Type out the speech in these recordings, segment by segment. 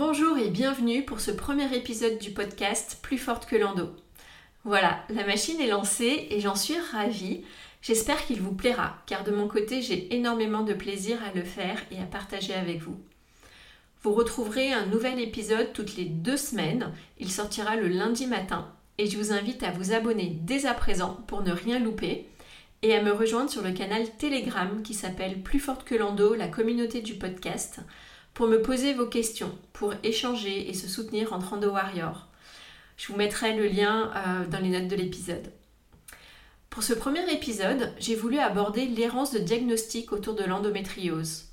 Bonjour et bienvenue pour ce premier épisode du podcast Plus forte que l'endo. Voilà, la machine est lancée et j'en suis ravie. J'espère qu'il vous plaira, car de mon côté, j'ai énormément de plaisir à le faire et à partager avec vous. Vous retrouverez un nouvel épisode toutes les deux semaines. Il sortira le lundi matin et je vous invite à vous abonner dès à présent pour ne rien louper et à me rejoindre sur le canal Telegram qui s'appelle Plus forte que l'endo, la communauté du podcast pour me poser vos questions, pour échanger et se soutenir entre Endo Warrior. Je vous mettrai le lien euh, dans les notes de l'épisode. Pour ce premier épisode, j'ai voulu aborder l'errance de diagnostic autour de l'endométriose.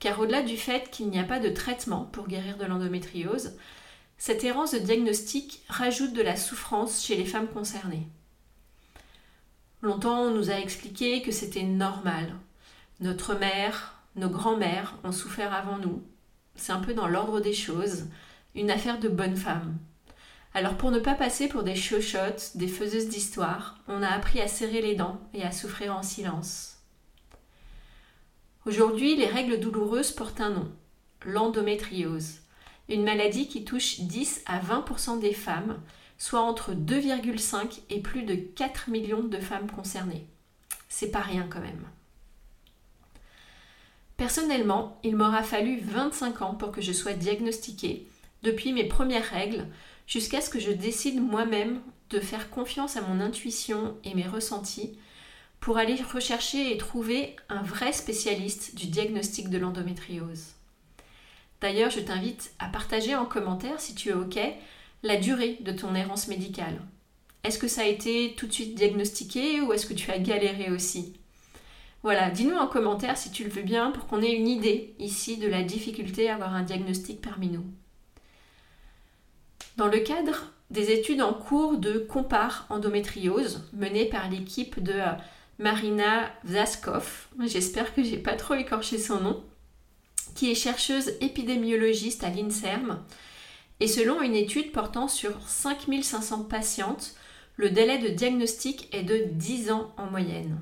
Car au-delà du fait qu'il n'y a pas de traitement pour guérir de l'endométriose, cette errance de diagnostic rajoute de la souffrance chez les femmes concernées. Longtemps, on nous a expliqué que c'était normal. Notre mère, nos grands-mères ont souffert avant nous. C'est un peu dans l'ordre des choses, une affaire de bonne femme. Alors pour ne pas passer pour des chochottes, des faiseuses d'histoire, on a appris à serrer les dents et à souffrir en silence. Aujourd'hui, les règles douloureuses portent un nom, l'endométriose, une maladie qui touche 10 à 20% des femmes, soit entre 2,5 et plus de 4 millions de femmes concernées. C'est pas rien quand même. Personnellement, il m'aura fallu 25 ans pour que je sois diagnostiquée, depuis mes premières règles, jusqu'à ce que je décide moi-même de faire confiance à mon intuition et mes ressentis pour aller rechercher et trouver un vrai spécialiste du diagnostic de l'endométriose. D'ailleurs, je t'invite à partager en commentaire, si tu es OK, la durée de ton errance médicale. Est-ce que ça a été tout de suite diagnostiqué ou est-ce que tu as galéré aussi? Voilà, dis-nous en commentaire si tu le veux bien pour qu'on ait une idée ici de la difficulté à avoir un diagnostic parmi nous. Dans le cadre des études en cours de Compare endométriose menées par l'équipe de euh, Marina Vzaskov, j'espère que j'ai pas trop écorché son nom, qui est chercheuse épidémiologiste à l'INSERM, et selon une étude portant sur 5500 patientes, le délai de diagnostic est de 10 ans en moyenne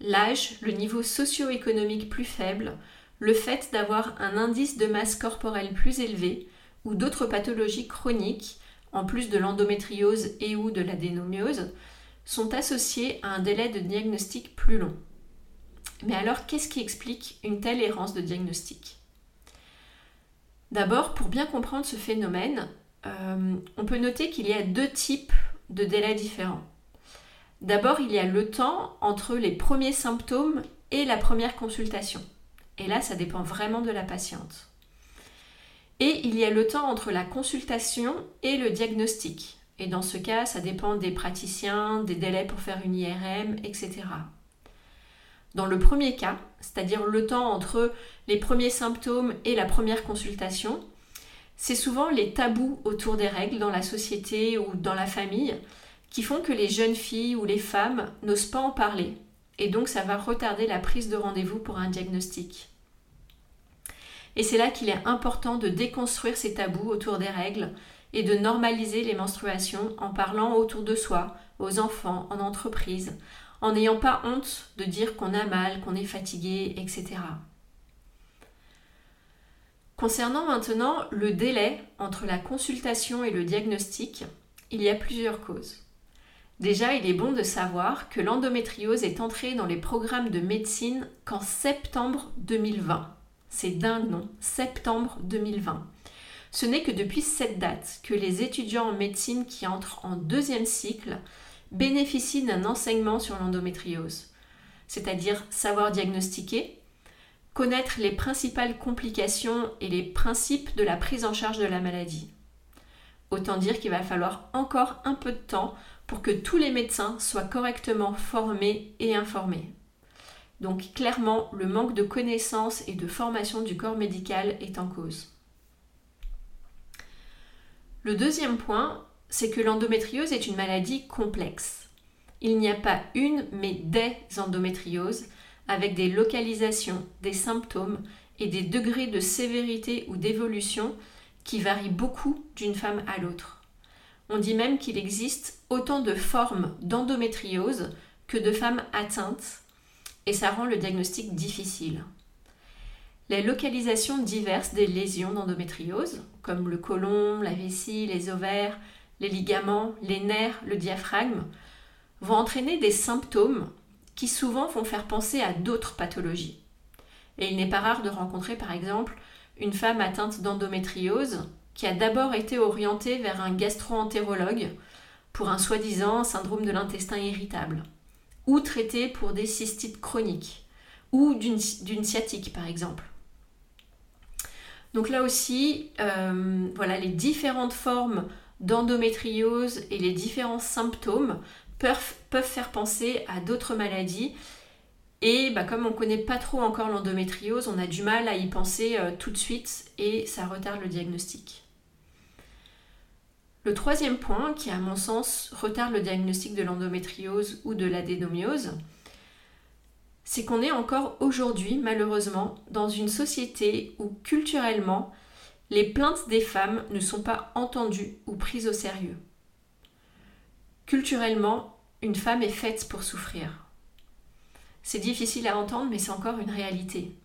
l'âge, le niveau socio-économique plus faible, le fait d'avoir un indice de masse corporelle plus élevé ou d'autres pathologies chroniques, en plus de l'endométriose et ou de l'adénomiose, sont associés à un délai de diagnostic plus long. Mais alors, qu'est-ce qui explique une telle errance de diagnostic? D'abord, pour bien comprendre ce phénomène, euh, on peut noter qu'il y a deux types de délais différents. D'abord, il y a le temps entre les premiers symptômes et la première consultation. Et là, ça dépend vraiment de la patiente. Et il y a le temps entre la consultation et le diagnostic. Et dans ce cas, ça dépend des praticiens, des délais pour faire une IRM, etc. Dans le premier cas, c'est-à-dire le temps entre les premiers symptômes et la première consultation, c'est souvent les tabous autour des règles dans la société ou dans la famille qui font que les jeunes filles ou les femmes n'osent pas en parler. Et donc ça va retarder la prise de rendez-vous pour un diagnostic. Et c'est là qu'il est important de déconstruire ces tabous autour des règles et de normaliser les menstruations en parlant autour de soi, aux enfants, en entreprise, en n'ayant pas honte de dire qu'on a mal, qu'on est fatigué, etc. Concernant maintenant le délai entre la consultation et le diagnostic, il y a plusieurs causes. Déjà, il est bon de savoir que l'endométriose est entrée dans les programmes de médecine qu'en septembre 2020. C'est dingue, non? Septembre 2020. Ce n'est que depuis cette date que les étudiants en médecine qui entrent en deuxième cycle bénéficient d'un enseignement sur l'endométriose. c'est-à-dire savoir diagnostiquer, connaître les principales complications et les principes de la prise en charge de la maladie. Autant dire qu'il va falloir encore un peu de temps pour que tous les médecins soient correctement formés et informés. Donc clairement, le manque de connaissances et de formation du corps médical est en cause. Le deuxième point, c'est que l'endométriose est une maladie complexe. Il n'y a pas une, mais des endométrioses, avec des localisations, des symptômes et des degrés de sévérité ou d'évolution qui varient beaucoup d'une femme à l'autre. On dit même qu'il existe autant de formes d'endométriose que de femmes atteintes, et ça rend le diagnostic difficile. Les localisations diverses des lésions d'endométriose, comme le côlon, la vessie, les ovaires, les ligaments, les nerfs, le diaphragme, vont entraîner des symptômes qui souvent vont faire penser à d'autres pathologies. Et il n'est pas rare de rencontrer par exemple une femme atteinte d'endométriose qui a d'abord été orientée vers un gastro-entérologue pour un soi-disant syndrome de l'intestin irritable, ou traitée pour des cystites chroniques, ou d'une sciatique par exemple. Donc là aussi, euh, voilà, les différentes formes d'endométriose et les différents symptômes peuvent, faire penser à d'autres maladies. Et bah, comme on ne connaît pas trop encore l'endométriose, on a du mal à y penser euh, tout de suite et ça retarde le diagnostic. Le troisième point, qui à mon sens retarde le diagnostic de l'endométriose ou de l'adénomiose, c'est qu'on est encore aujourd'hui, malheureusement, dans une société où culturellement, les plaintes des femmes ne sont pas entendues ou prises au sérieux. Culturellement, une femme est faite pour souffrir. C'est difficile à entendre, mais c'est encore une réalité.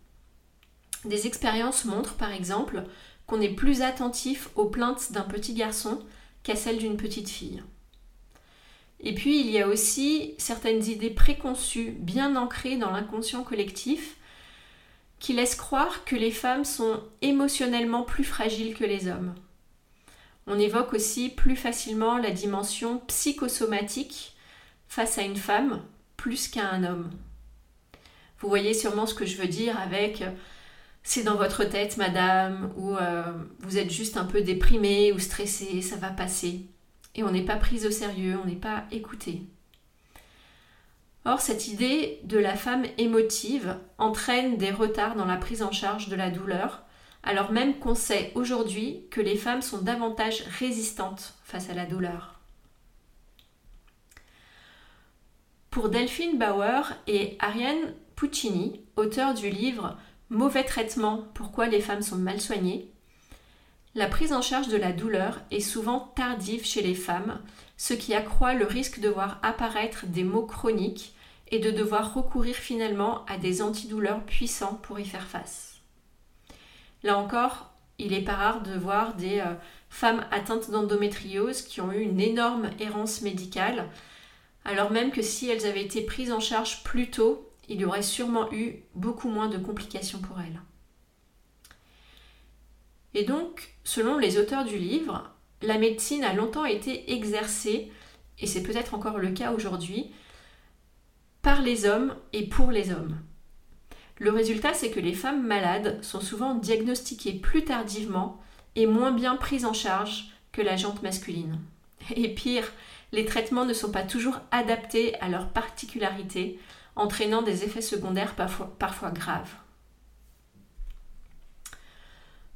Des expériences montrent, par exemple, qu'on est plus attentif aux plaintes d'un petit garçon qu'à celles d'une petite fille. Et puis, il y a aussi certaines idées préconçues, bien ancrées dans l'inconscient collectif, qui laissent croire que les femmes sont émotionnellement plus fragiles que les hommes. On évoque aussi plus facilement la dimension psychosomatique face à une femme plus qu'à un homme. Vous voyez sûrement ce que je veux dire avec c'est dans votre tête, madame, ou euh, vous êtes juste un peu déprimé ou stressé, ça va passer. Et on n'est pas prise au sérieux, on n'est pas écouté. Or, cette idée de la femme émotive entraîne des retards dans la prise en charge de la douleur, alors même qu'on sait aujourd'hui que les femmes sont davantage résistantes face à la douleur. Pour Delphine Bauer et Ariane Puccini, auteur du livre Mauvais traitement, pourquoi les femmes sont mal soignées, la prise en charge de la douleur est souvent tardive chez les femmes, ce qui accroît le risque de voir apparaître des maux chroniques et de devoir recourir finalement à des antidouleurs puissants pour y faire face. Là encore, il est pas rare de voir des euh, femmes atteintes d'endométriose qui ont eu une énorme errance médicale, alors même que si elles avaient été prises en charge plus tôt, il y aurait sûrement eu beaucoup moins de complications pour elles. Et donc, selon les auteurs du livre, la médecine a longtemps été exercée, et c'est peut-être encore le cas aujourd'hui, par les hommes et pour les hommes. Le résultat, c'est que les femmes malades sont souvent diagnostiquées plus tardivement et moins bien prises en charge que la jante masculine. Et pire, les traitements ne sont pas toujours adaptés à leurs particularités, entraînant des effets secondaires parfois, graves.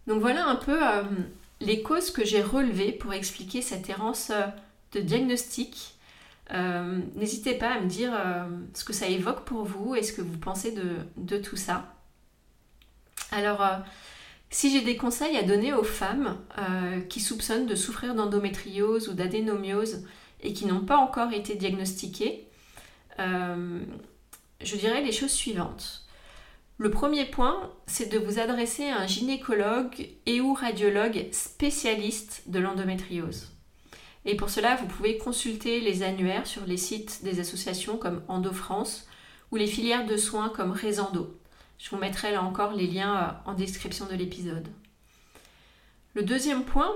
Donc voilà un peu euh, les causes que j'ai relevées pour expliquer cette errance euh, de diagnostic euh, n'hésitez pas à me dire ce que ça évoque pour vous et ce que vous pensez de, tout ça. Alors, si j'ai des conseils à donner aux femmes qui soupçonnent de souffrir d'endométriose ou d'adénomiose et qui n'ont pas encore été diagnostiquées, je dirais les choses suivantes. Le premier point, c'est de vous adresser à un gynécologue et ou radiologue spécialiste de l'endométriose. Et pour cela, vous pouvez consulter les annuaires sur les sites des associations comme Endo France ou les filières de soins comme Resendo. Je vous mettrai là encore les liens euh, en description de l'épisode. Le deuxième point,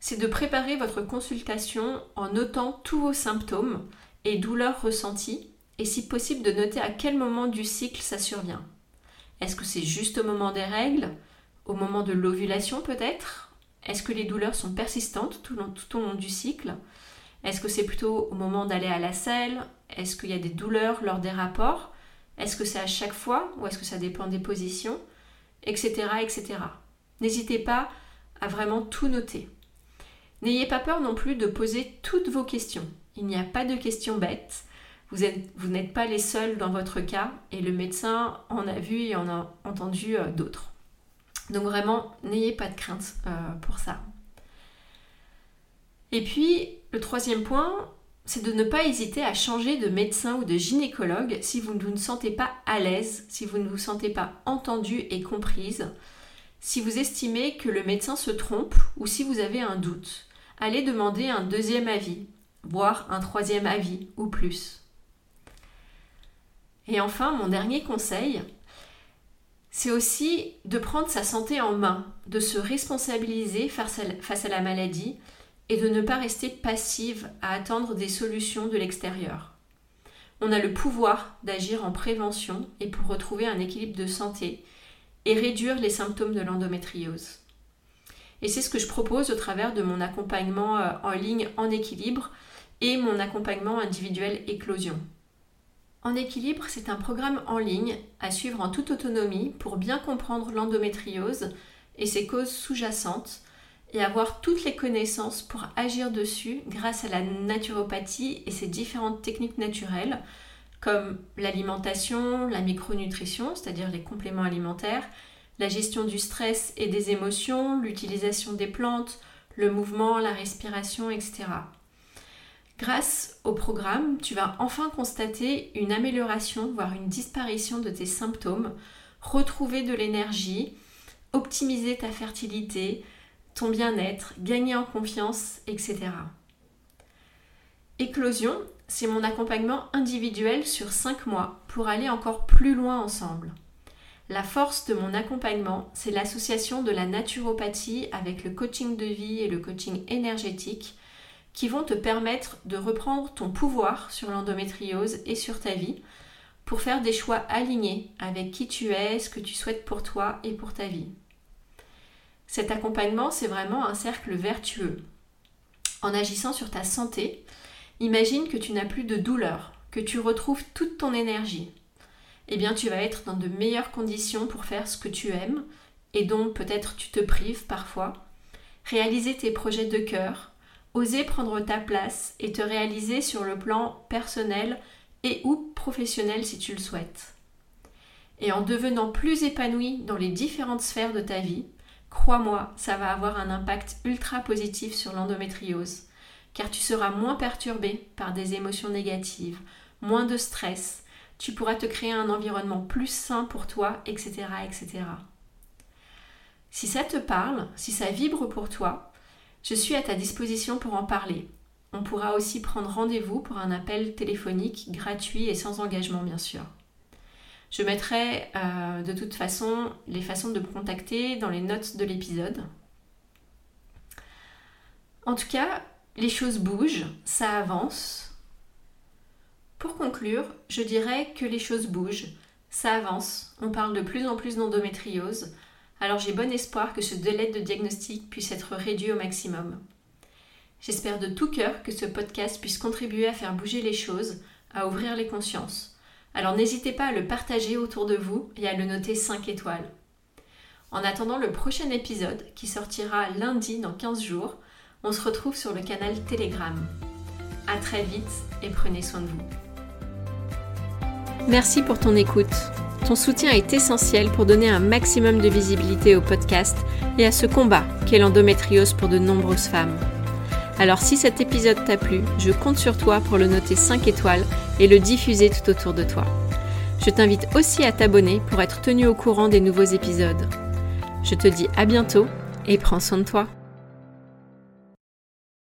c'est de préparer votre consultation en notant tous vos symptômes et douleurs ressenties et si possible de noter à quel moment du cycle ça survient. Est-ce que c'est juste au moment des règles? Au moment de l'ovulation peut-être? Est-ce que les douleurs sont persistantes tout, au long du cycle? Est-ce que c'est plutôt au moment d'aller à la selle? Est-ce qu'il y a des douleurs lors des rapports? Est-ce que c'est à chaque fois ou est-ce que ça dépend des positions? Etc. etc. N'hésitez pas à vraiment tout noter. N'ayez pas peur non plus de poser toutes vos questions. Il n'y a pas de questions bêtes. Vous, n'êtes pas les seuls dans votre cas et le médecin en a vu et en a entendu euh, d'autres. Donc vraiment, n'ayez pas de crainte euh, pour ça. Et puis, le troisième point, c'est de ne pas hésiter à changer de médecin ou de gynécologue si vous ne vous sentez pas à l'aise, si vous ne vous sentez pas entendue et comprise, si vous estimez que le médecin se trompe ou si vous avez un doute. Allez demander un deuxième avis, voire un troisième avis ou plus. Et enfin, mon dernier conseil, c'est aussi de prendre sa santé en main, de se responsabiliser face à, la maladie et de ne pas rester passive à attendre des solutions de l'extérieur. On a le pouvoir d'agir en prévention et pour retrouver un équilibre de santé et réduire les symptômes de l'endométriose. Et c'est ce que je propose au travers de mon accompagnement euh, en ligne en équilibre et mon accompagnement individuel éclosion. En équilibre, c'est un programme en ligne à suivre en toute autonomie pour bien comprendre l'endométriose et ses causes sous-jacentes et avoir toutes les connaissances pour agir dessus grâce à la naturopathie et ses différentes techniques naturelles comme l'alimentation, la micronutrition, c'est-à-dire les compléments alimentaires, la gestion du stress et des émotions, l'utilisation des plantes, le mouvement, la respiration, etc. Grâce au programme, tu vas enfin constater une amélioration, voire une disparition de tes symptômes, retrouver de l'énergie, optimiser ta fertilité, ton bien-être, gagner en confiance, etc. Éclosion, c'est mon accompagnement individuel sur 5 mois pour aller encore plus loin ensemble. La force de mon accompagnement, c'est l'association de la naturopathie avec le coaching de vie et le coaching énergétique qui vont te permettre de reprendre ton pouvoir sur l'endométriose et sur ta vie pour faire des choix alignés avec qui tu es, ce que tu souhaites pour toi et pour ta vie. Cet accompagnement, c'est vraiment un cercle vertueux. En agissant sur ta santé, imagine que tu n'as plus de douleur, que tu retrouves toute ton énergie. Eh bien, tu vas être dans de meilleures conditions pour faire ce que tu aimes et dont peut-être tu te prives parfois, réaliser tes projets de cœur, oser prendre ta place et te réaliser sur le plan personnel et ou professionnel si tu le souhaites. Et en devenant plus épanoui dans les différentes sphères de ta vie, crois-moi, ça va avoir un impact ultra positif sur l'endométriose, car tu seras moins perturbé par des émotions négatives, moins de stress, tu pourras te créer un environnement plus sain pour toi, etc. etc. Si ça te parle, si ça vibre pour toi, je suis à ta disposition pour en parler. On pourra aussi prendre rendez-vous pour un appel téléphonique gratuit et sans engagement bien sûr. Je mettrai euh, de toute façon les façons de me contacter dans les notes de l'épisode. En tout cas, les choses bougent, ça avance. Pour conclure, je dirais que les choses bougent, ça avance, on parle de plus en plus d'endométriose, alors j'ai bon espoir que ce délai de diagnostic puisse être réduit au maximum. J'espère de tout cœur que ce podcast puisse contribuer à faire bouger les choses, à ouvrir les consciences. Alors n'hésitez pas à le partager autour de vous et à le noter 5 étoiles. En attendant le prochain épisode qui sortira lundi dans 15 jours, on se retrouve sur le canal Telegram. A très vite et prenez soin de vous. Merci pour ton écoute. Ton soutien est essentiel pour donner un maximum de visibilité au podcast et à ce combat qu'est l'endométriose pour de nombreuses femmes. Alors si cet épisode t'a plu, je compte sur toi pour le noter 5 étoiles et le diffuser tout autour de toi. Je t'invite aussi à t'abonner pour être tenu au courant des nouveaux épisodes. Je te dis à bientôt et prends soin de toi.